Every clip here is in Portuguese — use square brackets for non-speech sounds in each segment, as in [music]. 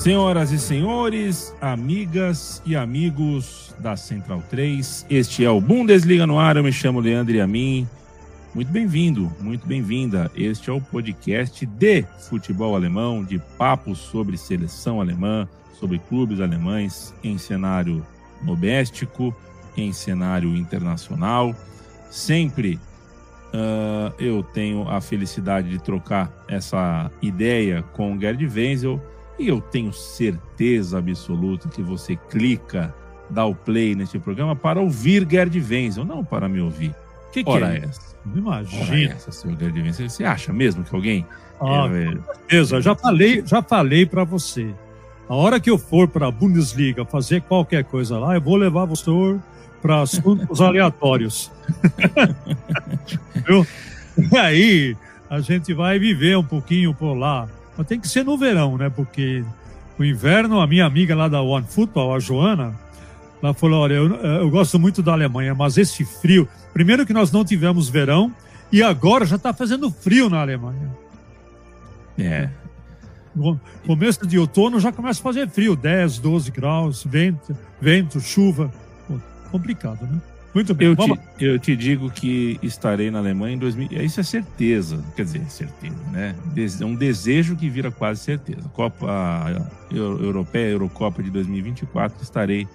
Senhoras e senhores, amigas e amigos da Central 3, este é o Bundesliga no ar. Eu me chamo Leandro a mim. Muito bem-vindo, muito bem-vinda. Este é o podcast de futebol alemão, de papos sobre seleção alemã, sobre clubes alemães em cenário doméstico, em cenário internacional. Sempre uh, eu tenho a felicidade de trocar essa ideia com o Gerd Wenzel e eu tenho certeza absoluta que você clica, dá o play neste programa para ouvir Gerd Wenzel, não para me ouvir. O que, que é essa? Imagina. essa, senhor Gerd Wenzel. Você acha mesmo que alguém... Ah, é, com certeza. Já [laughs] falei, já falei para você. A hora que eu for para a Bundesliga fazer qualquer coisa lá, eu vou levar você para assuntos [laughs] aleatórios. [laughs] E aí a gente vai viver um pouquinho por lá. Mas tem que ser no verão, né? Porque o inverno, a minha amiga lá da One Football, a Joana, ela falou: olha, eu, eu gosto muito da Alemanha, mas esse frio. Primeiro que nós não tivemos verão e agora já está fazendo frio na Alemanha. É. No começo de outono já começa a fazer frio, 10, 12 graus, vento, vento chuva. Pô, complicado, né? Muito bem. Eu te, eu te, digo que estarei na Alemanha em 2000. Isso é certeza. Quer dizer, certeza, né? É um desejo que vira quase certeza. Copa Europeia, Eurocopa de 2024, estarei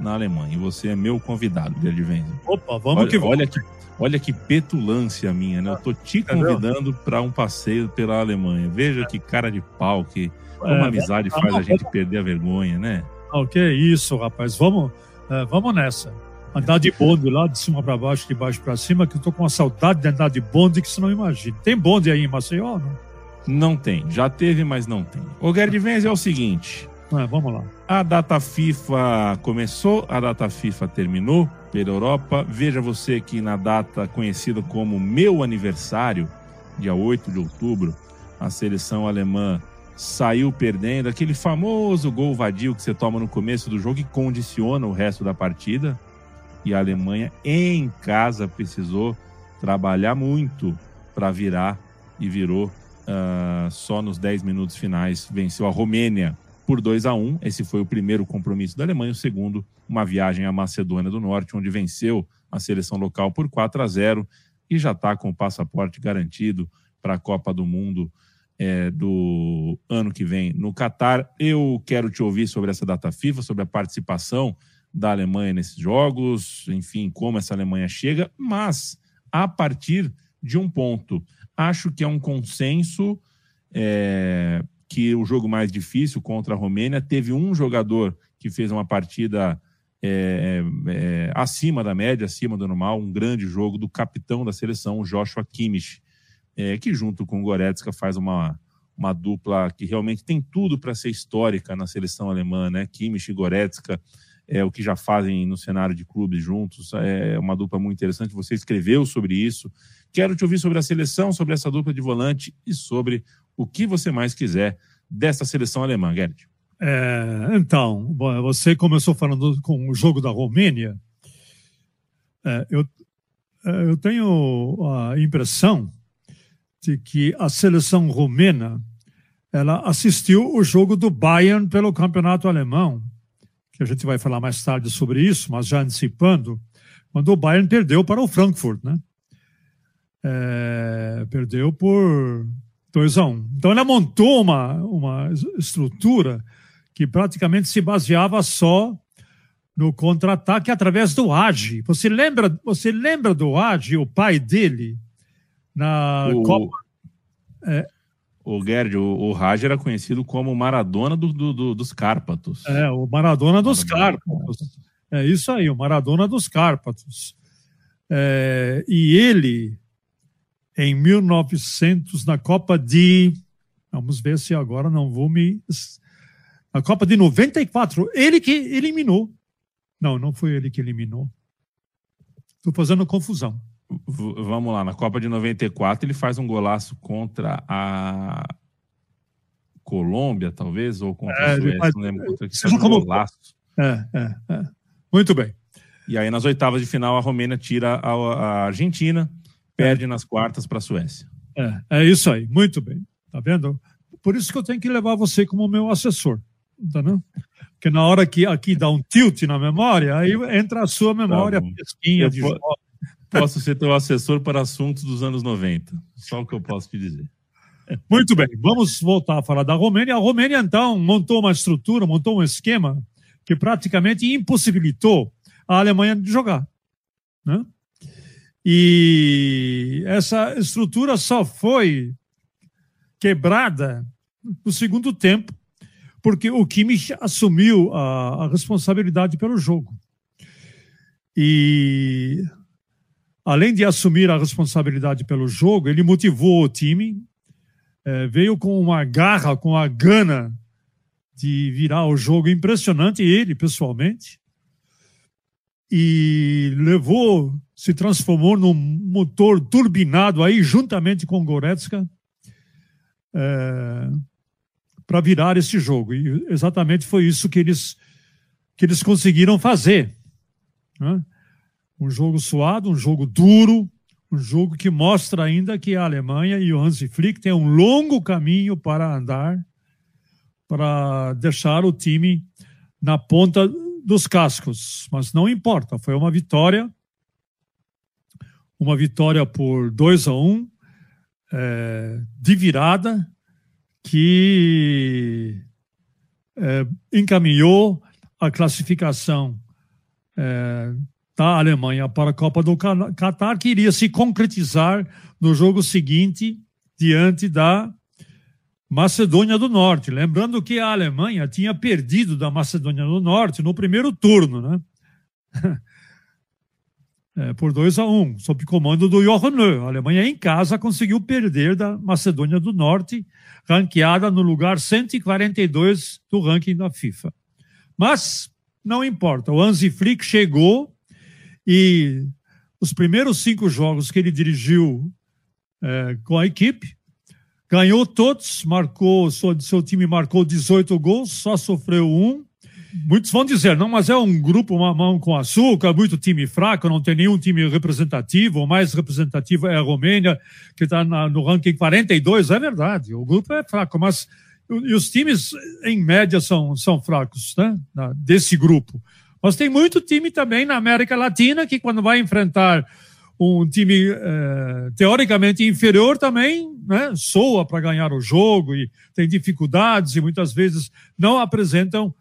na Alemanha. E você é meu convidado, de Adventure. Opa, vamos olha, que vamos. Olha que, olha que petulância minha, né? Eu tô te convidando para um passeio pela Alemanha. Veja que cara de pau, que como é, a amizade faz a gente perder a vergonha, né? O que é isso, rapaz? Vamos, vamos nessa andar de bonde lá de cima para baixo, de baixo para cima, que eu tô com uma saudade de andar de bonde que você não imagina. Tem bonde aí em Maceió, não? Não tem. Já teve, mas não tem. O Gerd Venz é o seguinte. É, vamos lá. A data FIFA começou, a data FIFA terminou pela Europa. Veja você que na data conhecida como meu aniversário, dia 8 de outubro, a seleção alemã saiu perdendo aquele famoso gol vadio que você toma no começo do jogo e condiciona o resto da partida e a Alemanha em casa precisou trabalhar muito para virar e virou uh, só nos 10 minutos finais. Venceu a Romênia por 2 a 1 Esse foi o primeiro compromisso da Alemanha. O segundo, uma viagem à Macedônia do Norte, onde venceu a seleção local por 4 a 0 e já está com o passaporte garantido para a Copa do Mundo é, do ano que vem no Catar. Eu quero te ouvir sobre essa data FIFA, sobre a participação da Alemanha nesses jogos, enfim, como essa Alemanha chega, mas a partir de um ponto. Acho que é um consenso é, que o jogo mais difícil contra a Romênia teve um jogador que fez uma partida é, é, acima da média, acima do normal, um grande jogo do capitão da seleção, Joshua Kimmich, é, que junto com o Goretzka faz uma, uma dupla que realmente tem tudo para ser histórica na seleção alemã, né? Kimmich e Goretzka é, o que já fazem no cenário de clubes juntos. É uma dupla muito interessante. Você escreveu sobre isso. Quero te ouvir sobre a seleção, sobre essa dupla de volante e sobre o que você mais quiser dessa seleção alemã, Gerd. É, então, você começou falando com o jogo da Romênia. É, eu, é, eu tenho a impressão de que a seleção romena ela assistiu o jogo do Bayern pelo campeonato alemão que a gente vai falar mais tarde sobre isso, mas já antecipando, quando o Bayern perdeu para o Frankfurt, né? É, perdeu por 2 a 1 um. Então ela montou uma, uma estrutura que praticamente se baseava só no contra-ataque através do Agi. Você lembra, você lembra do Agi, o pai dele, na o... Copa? É, o Gerd, o, o Raj era conhecido como Maradona do, do, do, dos Cárpatos. É, o Maradona dos Cárpatos. É isso aí, o Maradona dos Cárpatos. É, e ele, em 1900, na Copa de. Vamos ver se agora não vou me. Na Copa de 94, ele que eliminou Não, não foi ele que eliminou. Estou fazendo confusão. Vamos lá, na Copa de 94 ele faz um golaço contra a Colômbia, talvez, ou contra é, a Suécia, não lembro contra que um golaço. É, é, é. Muito bem. E aí nas oitavas de final a Romênia tira a, a Argentina, perde é. nas quartas para a Suécia. É, é isso aí, muito bem. Tá vendo? Por isso que eu tenho que levar você como meu assessor. Tá não? Porque na hora que aqui dá um tilt na memória, aí entra a sua memória tá pesquinha de po Posso ser teu assessor para assuntos dos anos 90. Só o que eu posso te dizer. Muito bem, vamos voltar a falar da Romênia. A Romênia, então, montou uma estrutura, montou um esquema que praticamente impossibilitou a Alemanha de jogar. Né? E essa estrutura só foi quebrada no segundo tempo, porque o Kimmich assumiu a, a responsabilidade pelo jogo. E além de assumir a responsabilidade pelo jogo, ele motivou o time, é, veio com uma garra, com a gana de virar o jogo impressionante, ele pessoalmente, e levou, se transformou num motor turbinado aí, juntamente com Goretzka, é, para virar esse jogo. E exatamente foi isso que eles, que eles conseguiram fazer. Né? Um jogo suado, um jogo duro, um jogo que mostra ainda que a Alemanha e o Hansi Flick têm um longo caminho para andar para deixar o time na ponta dos cascos. Mas não importa, foi uma vitória, uma vitória por 2 a 1 um, é, de virada que é, encaminhou a classificação é, da Alemanha para a Copa do Catar, que iria se concretizar no jogo seguinte diante da Macedônia do Norte. Lembrando que a Alemanha tinha perdido da Macedônia do Norte no primeiro turno, né? [laughs] É, por 2 a 1, um, sob comando do Johan Löw. A Alemanha em casa conseguiu perder da Macedônia do Norte, ranqueada no lugar 142 do ranking da FIFA. Mas não importa, o Hansi Flick chegou e os primeiros cinco jogos que ele dirigiu é, com a equipe, ganhou todos, marcou, seu, seu time marcou 18 gols, só sofreu um. Muitos vão dizer, não, mas é um grupo mamão com açúcar, muito time fraco, não tem nenhum time representativo. O mais representativo é a Romênia, que está no ranking 42. É verdade, o grupo é fraco, mas e os times, em média, são, são fracos, né? Desse grupo. Mas tem muito time também na América Latina que, quando vai enfrentar um time eh, teoricamente inferior também né, soa para ganhar o jogo e tem dificuldades e muitas vezes não apresentam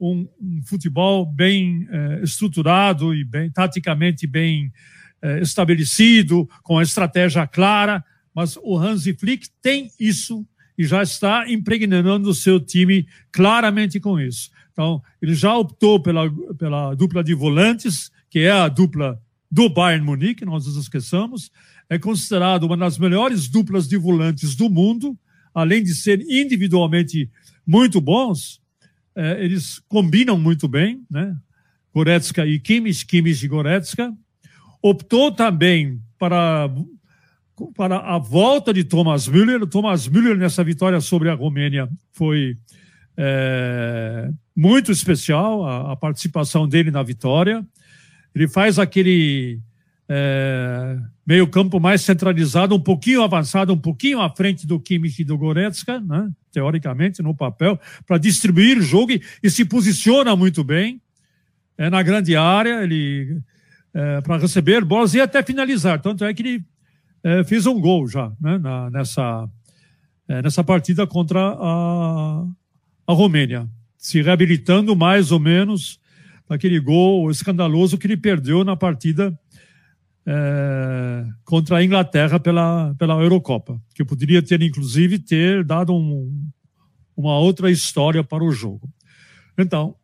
um, um futebol bem eh, estruturado e bem taticamente bem eh, estabelecido, com a estratégia clara, mas o Hansi Flick tem isso e já está impregnando o seu time claramente com isso. Então, ele já optou pela, pela dupla de volantes, que é a dupla do Bayern Munique, nós nos esqueçamos, é considerado uma das melhores duplas de volantes do mundo, além de ser individualmente muito bons, é, eles combinam muito bem, né? Goretzka e Kimmich, Kimmich e Goretzka. Optou também para, para a volta de Thomas Müller. Thomas Müller, nessa vitória sobre a Romênia, foi é, muito especial a, a participação dele na vitória. Ele faz aquele é, meio campo mais centralizado, um pouquinho avançado, um pouquinho à frente do Kimmich e do Goretzka, né? teoricamente, no papel, para distribuir o jogo e, e, se posiciona muito bem é, na grande área, ele é, para receber bolas e até finalizar. Tanto é que ele é, fez um gol já né? Na, nessa, é, nessa partida contra a, a Romênia, se reabilitando mais ou menos daquele gol escandaloso que ele perdeu na partida é, contra a Inglaterra pela, pela Eurocopa, que poderia ter, inclusive, ter dado um, uma outra história para o jogo. Então,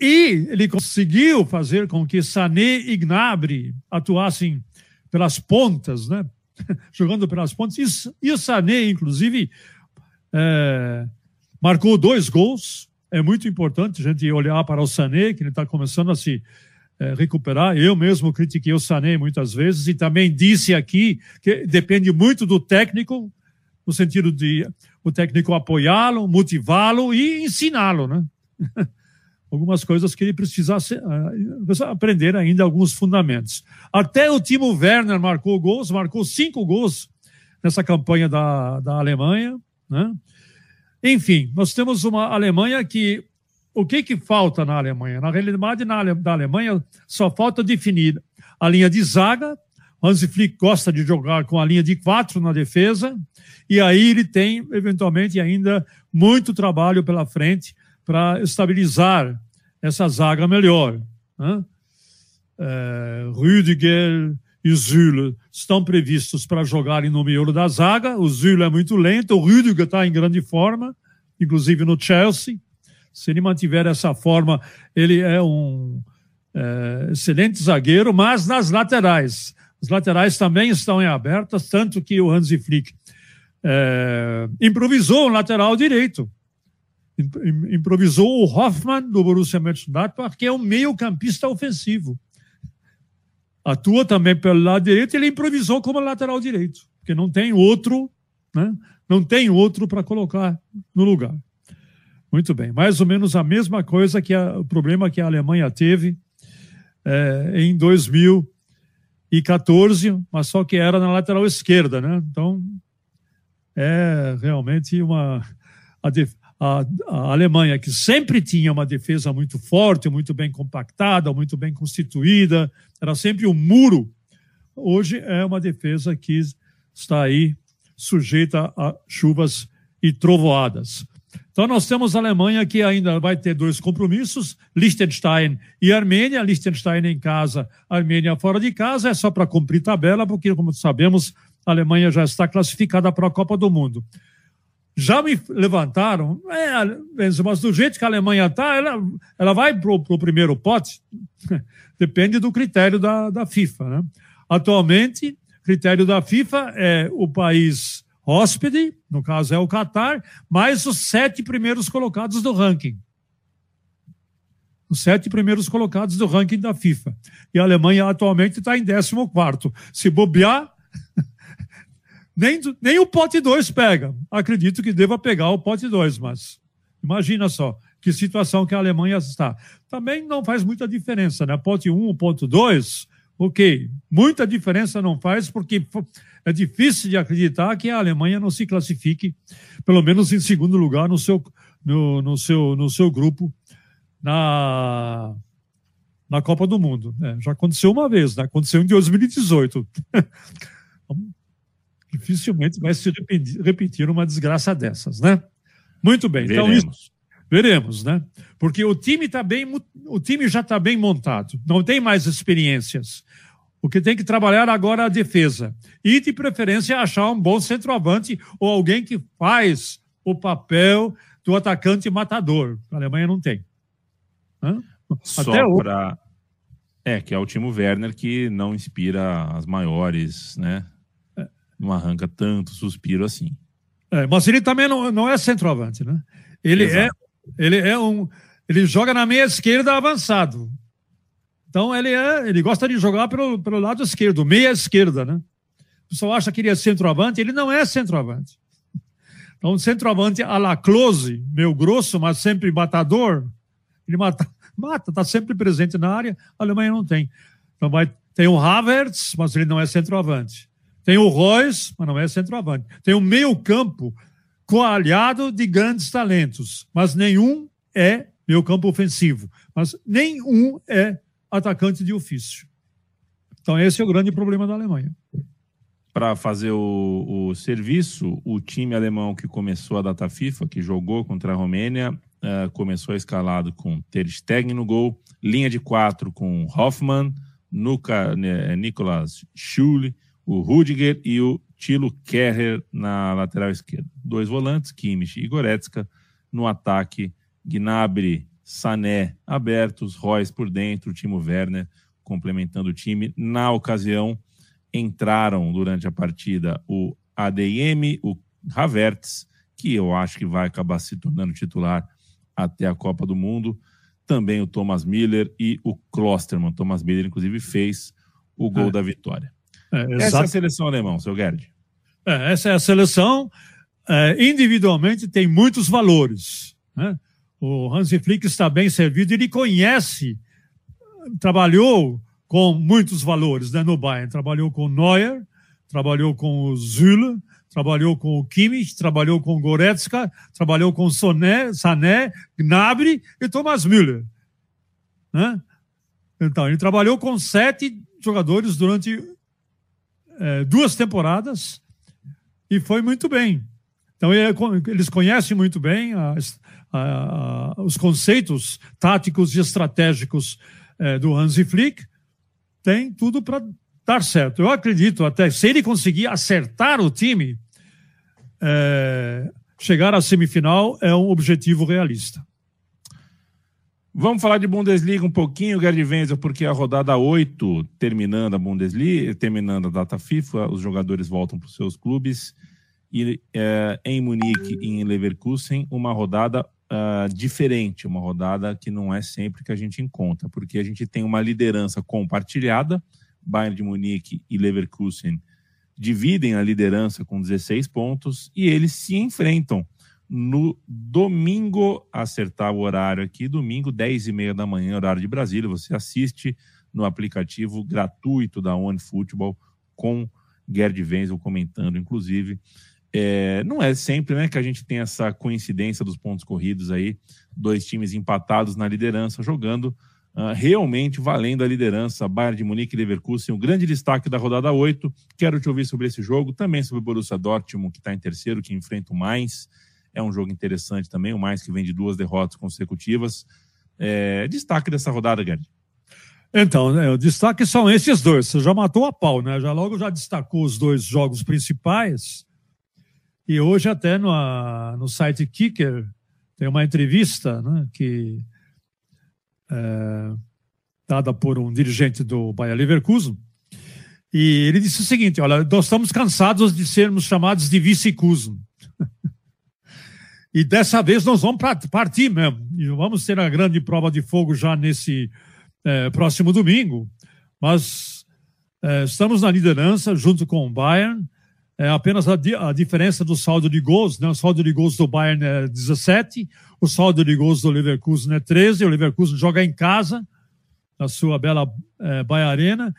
e ele conseguiu fazer com que Sané e Gnabry atuassem pelas pontas, né? [laughs] jogando pelas pontas, e, e o Sané, inclusive, é, marcou dois gols, é muito importante a gente olhar para o Sané, que ele está começando a se, é, recuperar. Eu mesmo critiquei o Sané muitas vezes e também disse aqui que depende muito do técnico, no sentido de o técnico apoiá-lo, motivá-lo e ensiná-lo, né? [laughs] Algumas coisas que ele precisasse uh, aprender ainda alguns fundamentos. Até o Timo Werner marcou gols, marcou cinco gols nessa campanha da, da Alemanha, né? Enfim, nós temos uma Alemanha que o que, que falta na Alemanha? Na realidade, na, da Alemanha, só falta definir a linha de zaga. Hansi Flick gosta de jogar com a linha de quatro na defesa, e aí ele tem, eventualmente, ainda muito trabalho pela frente para estabilizar essa zaga melhor. Né? É, Rüdiger e Zülle estão previstos para jogarem no miolo da zaga. O Zülle é muito lento, o Rüdiger está em grande forma, inclusive no Chelsea. Se ele mantiver essa forma, ele é um é, excelente zagueiro, mas nas laterais. As laterais também estão em abertas, tanto que o Hansi Flick é, improvisou o lateral direito. Improvisou o Hoffmann do Borussia Mönchengladbach, que é um meio-campista ofensivo. Atua também pelo lado direito, ele improvisou como lateral direito, porque não tem outro, né? Não tem outro para colocar no lugar. Muito bem. Mais ou menos a mesma coisa que a, o problema que a Alemanha teve é, em 2014, mas só que era na lateral esquerda, né? Então, é realmente uma. A, a, a, Alemanha, que sempre tinha uma defesa muito forte, muito bem compactada, muito bem constituída, era sempre um muro. Hoje é uma defesa que está aí sujeita a chuvas e trovoadas. Então, nós temos a Alemanha que ainda vai ter dois compromissos, Liechtenstein e Armênia. Liechtenstein em casa, Armênia fora de casa. É só para cumprir tabela, porque, como sabemos, a Alemanha já está classificada para a Copa do Mundo. Já me levantaram, é, mas do jeito que a Alemanha está, ela, ela vai para o primeiro pote. [laughs] Depende do critério da, da FIFA. Né? Atualmente, critério da FIFA é o país hóspede, no caso é o Catar, mais os sete primeiros colocados do ranking. Os sete primeiros colocados do ranking da FIFA. E a Alemanha atualmente está em 14. Se bobear, nem, nem o pote 2 pega. Acredito que deva pegar o pote 2, mas imagina só que situação que a Alemanha está. Também não faz muita diferença, né? Pote 1, um, pote 2, ok. Muita diferença não faz, porque é difícil de acreditar que a Alemanha não se classifique, pelo menos em segundo lugar no seu, no, no seu, no seu grupo na, na Copa do Mundo. É, já aconteceu uma vez, né? aconteceu em 2018. [laughs] Dificilmente vai se repetir, uma desgraça dessas, né? Muito bem. Veremos. Então, isso, veremos, né? Porque o time tá bem, o time já está bem montado, não tem mais experiências. O que tem que trabalhar agora é a defesa. E, de preferência, achar um bom centroavante ou alguém que faz o papel do atacante matador. A Alemanha não tem. Hã? Só para. É, que é o Timo Werner que não inspira as maiores, né? Não arranca tanto suspiro assim. É, mas ele também não, não é centroavante, né? Ele é, ele é um. Ele joga na meia esquerda avançado. Então ele é, ele gosta de jogar pelo, pelo lado esquerdo, meia esquerda, né? O pessoal acha que ele é centroavante, ele não é centroavante. Então, centroavante a la close, meio grosso, mas sempre matador, ele mata, [laughs] mata, está sempre presente na área, a Alemanha não tem. Então vai, tem o Havertz, mas ele não é centroavante. Tem o Royce, mas não é centroavante. Tem o meio campo coalhado de grandes talentos, mas nenhum é meio campo ofensivo. Mas nenhum é atacante de ofício. Então, esse é o grande problema da Alemanha. Para fazer o, o, serviço, o time alemão que começou a data FIFA, que jogou contra a Romênia, uh, começou escalado com Ter Stegen no gol, linha de quatro com Hoffmann, Nuka, né, Nicolas Schule, o Rudiger e o Tilo Kerrer na lateral esquerda. Dois volantes, Kimmich e Goretzka. No ataque, Gnabry, Sané abertos, Royce por dentro, Timo Werner complementando o time. Na ocasião, entraram durante a partida o ADM, o Havertz, que eu acho que vai acabar se tornando titular até a Copa do Mundo, também o Thomas Miller e o Klosterman. Thomas Miller, inclusive, fez o gol é. da vitória. É, essa é a seleção alemã, seu Gerd. É, essa é a seleção. É, individualmente tem muitos valores. Né? O Hansi Flick está bem servido, ele conhece, trabalhou com muitos valores né, no Bayern. Trabalhou com Neuer, trabalhou com o Zülle, trabalhou com o Kimmich, trabalhou com o Goretzka, trabalhou com Soné, Sané, Gnabry e Thomas Müller. Né? Então, ele trabalhou com sete jogadores durante é, duas temporadas e foi muito bem. Então, eles conhecem muito bem as, a, a, os conceitos táticos e estratégicos é, do Hansi Flick. Tem tudo para dar certo. Eu acredito até, se ele conseguir acertar o time, é, chegar à semifinal é um objetivo realista. Vamos falar de Bundesliga um pouquinho, Gerd Wenzel, porque a rodada 8, terminando a Bundesliga, terminando a data FIFA, os jogadores voltam para os seus clubes. E é, em Munique e em Leverkusen, uma rodada uh, diferente, uma rodada que não é sempre que a gente encontra, porque a gente tem uma liderança compartilhada, Bayern de Munique e Leverkusen dividem a liderança com 16 pontos e eles se enfrentam no domingo, acertar o horário aqui, domingo, 10 e meia da manhã, horário de Brasília. Você assiste no aplicativo gratuito da One Football com Gerd Wenzel comentando, inclusive. É, não é sempre né, que a gente tem essa coincidência dos pontos corridos aí, dois times empatados na liderança, jogando uh, realmente valendo a liderança. Bayern de Munique e Leverkusen, o grande destaque da rodada 8. Quero te ouvir sobre esse jogo, também sobre o Borussia Dortmund, que está em terceiro, que enfrenta o Mainz. É um jogo interessante também, o mais que vem de duas derrotas consecutivas. É, destaque dessa rodada, Gerd. Então, né, o destaque são esses dois. Você já matou a pau, né? Já logo já destacou os dois jogos principais. E hoje até no, no site Kicker tem uma entrevista né, que é, dada por um dirigente do Bayer Leverkusen. E ele disse o seguinte: olha, nós estamos cansados de sermos chamados de vice-Kusen. E dessa vez nós vamos partir mesmo. E vamos ter a grande prova de fogo já nesse é, próximo domingo. Mas é, estamos na liderança junto com o Bayern. É apenas a, a, diferença do saldo de gols. Né? O saldo de gols do Bayern é 17, o saldo de gols do Leverkusen é 13. O Leverkusen joga em casa, na sua bela é, Bayern Arena.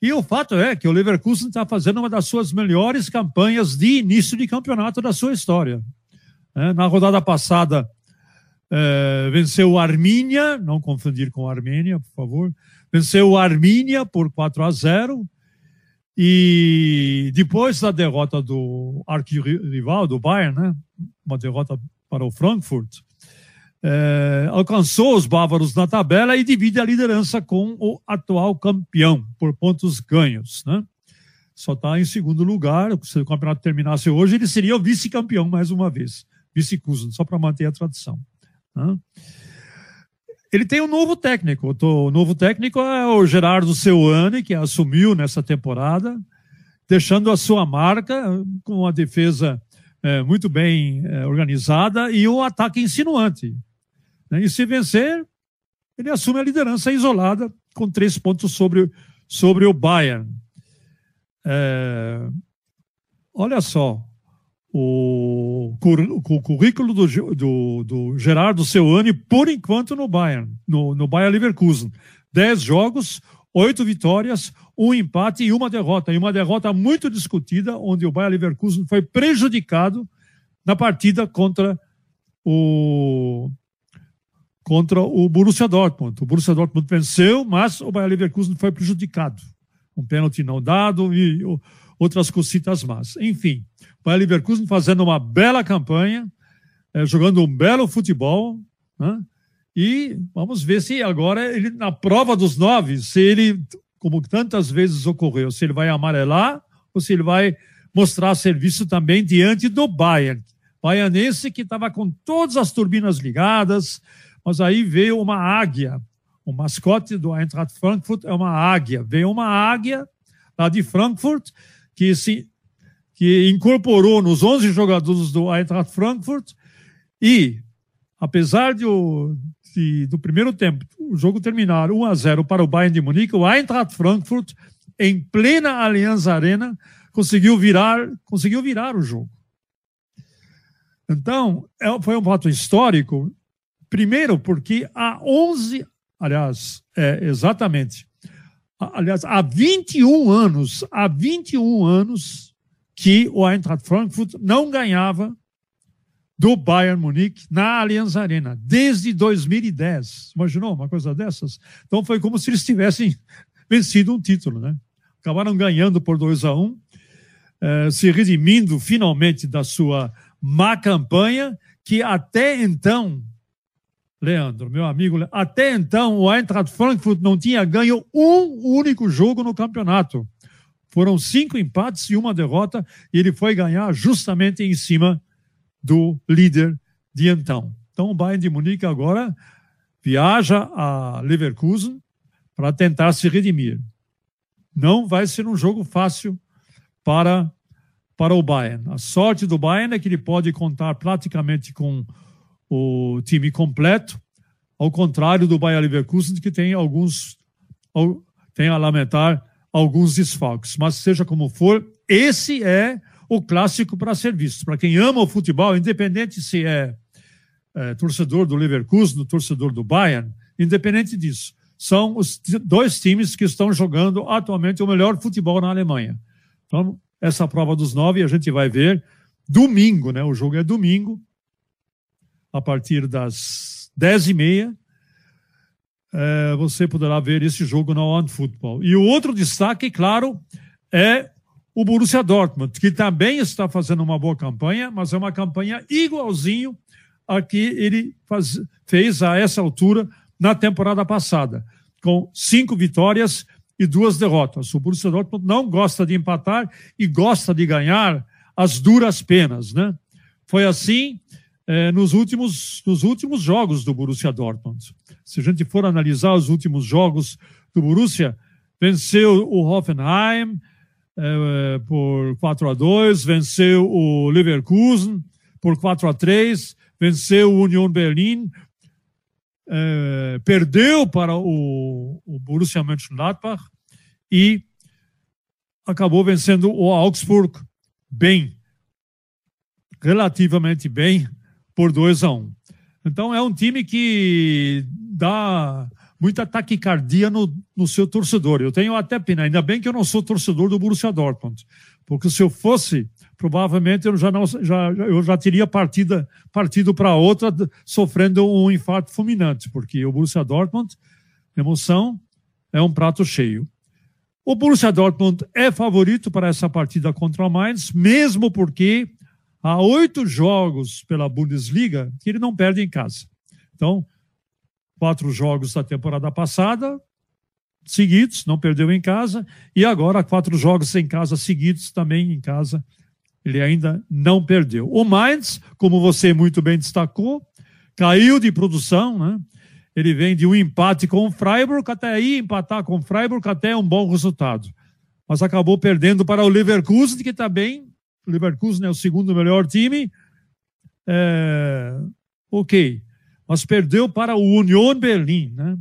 E o fato é que o Leverkusen está fazendo uma das suas melhores campanhas de início de campeonato da sua história. É, na rodada passada, é, venceu o Armínia, não confundir com a Armênia, por favor. Venceu o Armínia por 4 a 0. E depois da derrota do arquirrival, do Bayern, né, uma derrota para o Frankfurt, é, alcançou os bávaros na tabela e divide a liderança com o atual campeão por pontos ganhos. Né? Só está em segundo lugar. Se o campeonato terminasse hoje, ele seria o vice-campeão mais uma vez vice-Kusen, só para manter a tradição. Né? Ele tem um novo técnico. O novo técnico é o Gerardo Seuane, que assumiu nessa temporada, deixando a sua marca com uma defesa é, muito bem é, organizada e um ataque insinuante. Né? E se vencer, ele assume a liderança isolada com três pontos sobre, sobre o Bayern. É, olha só, o, currículo do, do, do, Gerardo Seuane, por enquanto, no Bayern, no, no Bayern Leverkusen. Dez jogos, oito vitórias, um empate e uma derrota. E uma derrota muito discutida, onde o Bayern Leverkusen foi prejudicado na partida contra o contra o Borussia Dortmund. O Borussia Dortmund venceu, mas o Bayern Leverkusen foi prejudicado. Um pênalti não dado e outras cositas más. Enfim, o Bayer Leverkusen fazendo uma bela campanha, é, jogando um belo futebol, né? e vamos ver se agora ele, na prova dos nove, se ele, como tantas vezes ocorreu, se ele vai amarelar ou se ele vai mostrar serviço também diante do Bayern. Baianense que estava com todas as turbinas ligadas, mas aí veio uma águia. O mascote do Eintracht Frankfurt é uma águia. Veio uma águia lá de Frankfurt que se que incorporou nos 11 jogadores do Eintracht Frankfurt e, apesar de, de, do primeiro tempo, o jogo terminar 1 a 0 para o Bayern de Munique, o Eintracht Frankfurt, em plena Allianz Arena, conseguiu virar, conseguiu virar o jogo. Então, é, foi um fato histórico, primeiro porque há 11, aliás, é, exatamente, aliás, há 21 anos, há 21 anos que o Eintracht Frankfurt não ganhava do Bayern Munique na Allianz Arena, desde 2010. Imaginou uma coisa dessas? Então foi como se eles tivessem [laughs] vencido um título, né? Acabaram ganhando por 2 a 1 um, eh, se redimindo finalmente da sua má campanha, que até então, Leandro, meu amigo, até então o Eintracht Frankfurt não tinha ganho um único jogo no campeonato. Foram cinco empates e uma derrota, e ele foi ganhar justamente em cima do líder de então. Então o Bayern de Munique agora viaja a Leverkusen para tentar se redimir. Não vai ser um jogo fácil para para o Bayern. A sorte do Bayern é que ele pode contar praticamente com o time completo, ao contrário do Bayern Leverkusen que tem alguns tem a lamentar alguns desfalques. Mas seja como for, esse é o clássico para ser visto. Para quem ama o futebol, independente se é, é torcedor do Leverkusen, torcedor do Bayern, independente disso, são os dois times que estão jogando atualmente o melhor futebol na Alemanha. Então, essa prova dos nove a gente vai ver domingo, né? O jogo é domingo, a partir das dez e meia. É, você poderá ver esse jogo na One Football. E o outro destaque, claro, é o Borussia Dortmund, que também está fazendo uma boa campanha, mas é uma campanha igualzinho a que ele faz, fez a essa altura na temporada passada, com cinco vitórias e duas derrotas. O Borussia Dortmund não gosta de empatar e gosta de ganhar as duras penas, né? Foi assim eh, nos, últimos, nos últimos jogos do Borussia Dortmund. Se a gente for analisar os últimos jogos do Borussia, venceu o Hoffenheim, é, por 4 a 2 venceu o Leverkusen por 4 a 3 venceu o Union Berlin, é, perdeu para o, o Borussia Mönchengladbach e acabou vencendo o Augsburg bem, relativamente bem, por 2 a 1. Um. Então é um time que dá muita taquicardia no, no seu torcedor. Eu tenho até pena, ainda bem que eu não sou torcedor do Borussia Dortmund, porque se eu fosse, provavelmente eu já, não, já, eu já teria partida, partido para outra sofrendo um infarto fulminante, porque o Borussia Dortmund, emoção, é um prato cheio. O Borussia Dortmund é favorito para essa partida contra o Mainz, mesmo porque há oito jogos pela Bundesliga que ele não perde em casa. Então, quatro jogos da temporada passada seguidos, não perdeu em casa, e agora quatro jogos em casa seguidos também em casa. Ele ainda não perdeu. O Mainz, como você muito bem destacou, caiu de produção, né? Ele vem de um empate com o Freiburg, até aí empatar com o Freiburg até é um bom resultado. Mas acabou perdendo para o Leverkusen, que também, Leverkusen é o segundo melhor time. É, ok mas perdeu para o Union Berlim, né?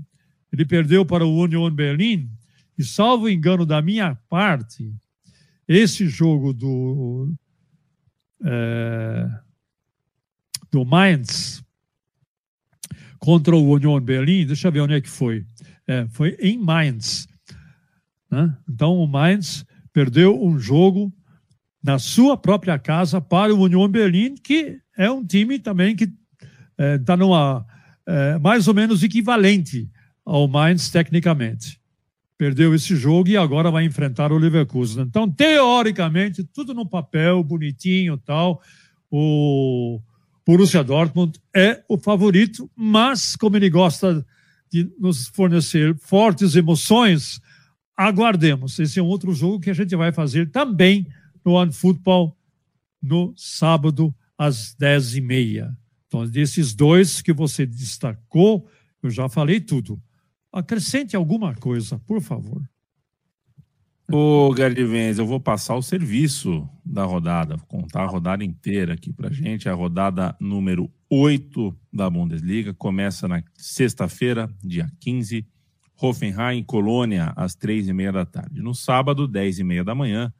Ele perdeu para o Union Berlim e, salvo engano da minha parte, esse jogo do é, do Mainz contra o Union Berlim, deixa eu ver onde é que foi. É, foi em Mainz. Né? Então o Mainz perdeu um jogo na sua própria casa para o Union Berlim, que é um time também que está é, numa é, mais ou menos equivalente ao Mainz tecnicamente. Perdeu esse jogo e agora vai enfrentar o Leverkusen. Então, teoricamente, tudo no papel, bonitinho tal. O Borussia Dortmund é o favorito, mas como ele gosta de nos fornecer fortes emoções, aguardemos. Esse é um outro jogo que a gente vai fazer também no One Football no sábado às dez e meia. Então, desses dois que você destacou, eu já falei tudo. Acrescente alguma coisa, por favor. Ô, Gardivens, eu vou passar o serviço da rodada, vou contar a rodada inteira aqui pra gente. A rodada número 8 da Bundesliga começa na sexta-feira, dia 15, Hoffenheim Colônia, às três e meia da tarde. No sábado, dez e meia da manhã,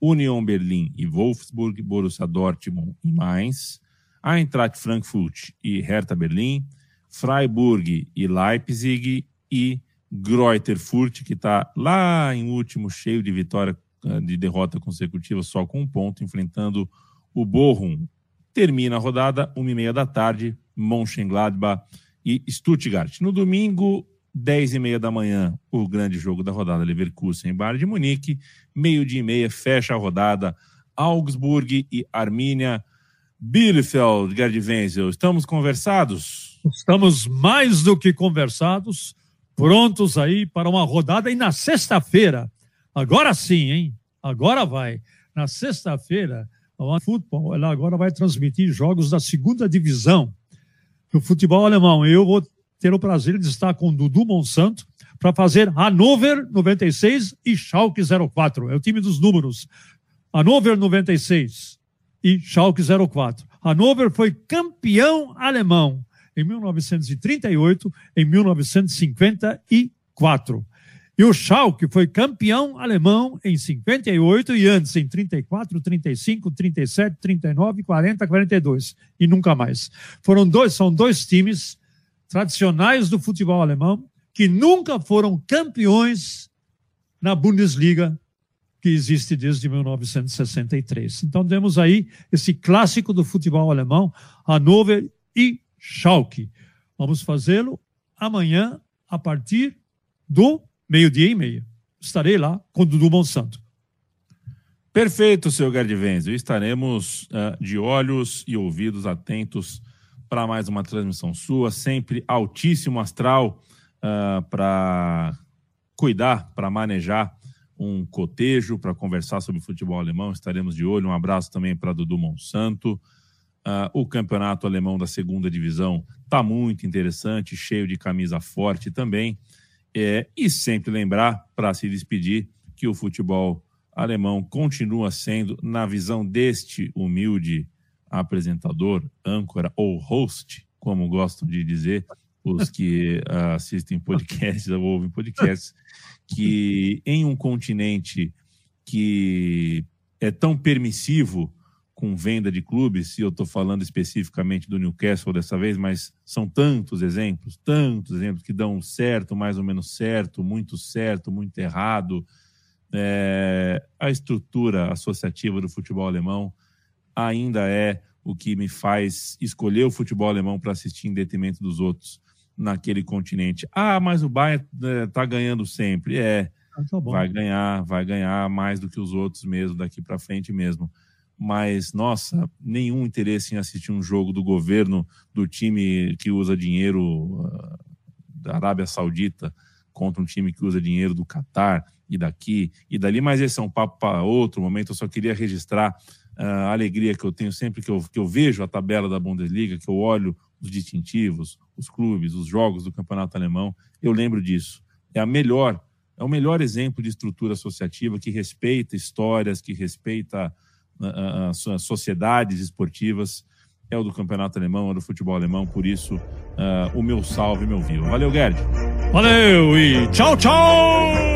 Union Berlim e Wolfsburg, Borussia Dortmund e Mainz, Eintracht Frankfurt e Hertha Berlim, Freiburg e Leipzig e Greuther Furt, que está lá em último, cheio de vitória, eh, de derrota consecutiva, só com um ponto, enfrentando o Bochum. Termina a rodada, uma e meia da tarde, Mönchengladbach e Stuttgart. No domingo, dez e meia da manhã, o grande jogo da rodada, Leverkusen em Bayern de Munique. Meio-dia e meia, fecha a rodada, Augsburg e Arminia. Bielefeld, Gerd Wenzel, estamos conversados? Estamos mais do que conversados prontos aí para uma rodada. E na sexta-feira, agora sim, hein? Agora vai. Na sexta-feira, a Futebol ela agora vai transmitir jogos da segunda divisão do futebol alemão. Eu vou ter o prazer de estar com o Dudu Monsanto para fazer Hannover 96 e Schalke 04. É o time dos números. Hannover 96 e Schalke 04. Hannover foi campeão alemão em 1938, em 1954. E o Schalke foi campeão alemão em 58 e antes em 34, 35, 37, 39, 40, 42 e nunca mais. Foram dois, são dois times tradicionais do futebol alemão que nunca foram campeões na Bundesliga que existe desde 1963. Então temos aí esse clássico do futebol alemão, Hannover e Schalke. Vamos fazê-lo amanhã a partir do meio-dia e meia. Estarei lá com o Dudu Monsanto. Perfeito, seu Gardivenzio. Estaremos uh, de olhos e ouvidos atentos para mais uma transmissão sua, sempre altíssimo astral uh, para cuidar, para manejar um cotejo, para conversar sobre futebol alemão. Estaremos de olho. Um abraço também para Dudu Monsanto. Uh, o campeonato alemão da segunda divisão está muito interessante, cheio de camisa forte também. É, e sempre lembrar, para se despedir, que o futebol alemão continua sendo, na visão deste humilde apresentador, âncora ou host, como gostam de dizer os que uh, [laughs] assistem podcasts ou ouvem podcasts, que em um continente que é tão permissivo com venda de clubes, e eu estou falando especificamente do Newcastle dessa vez, mas são tantos exemplos, tantos exemplos que dão certo, mais ou menos certo, muito certo, muito errado. É, a estrutura associativa do futebol alemão ainda é o que me faz escolher o futebol alemão para assistir em detrimento dos outros naquele continente. Ah, mas o Bayern está é, ganhando sempre. É, ah, tá vai ganhar, vai ganhar mais do que os outros mesmo daqui para frente mesmo mas nossa, nenhum interesse em assistir um jogo do governo do time que usa dinheiro uh, da Arábia Saudita contra um time que usa dinheiro do Catar e daqui e dali, mas esse é um papo para outro momento. Eu só queria registrar a alegria que eu tenho sempre que eu, que eu vejo a tabela da Bundesliga, que eu olho os distintivos, os clubes, os jogos do campeonato alemão. Eu lembro disso. É a melhor, é o melhor exemplo de estrutura associativa que respeita histórias, que respeita as sociedades esportivas é o do campeonato alemão, é do futebol alemão, por isso uh, o meu salve, meu vivo. Valeu, Gerd. Valeu e tchau, tchau!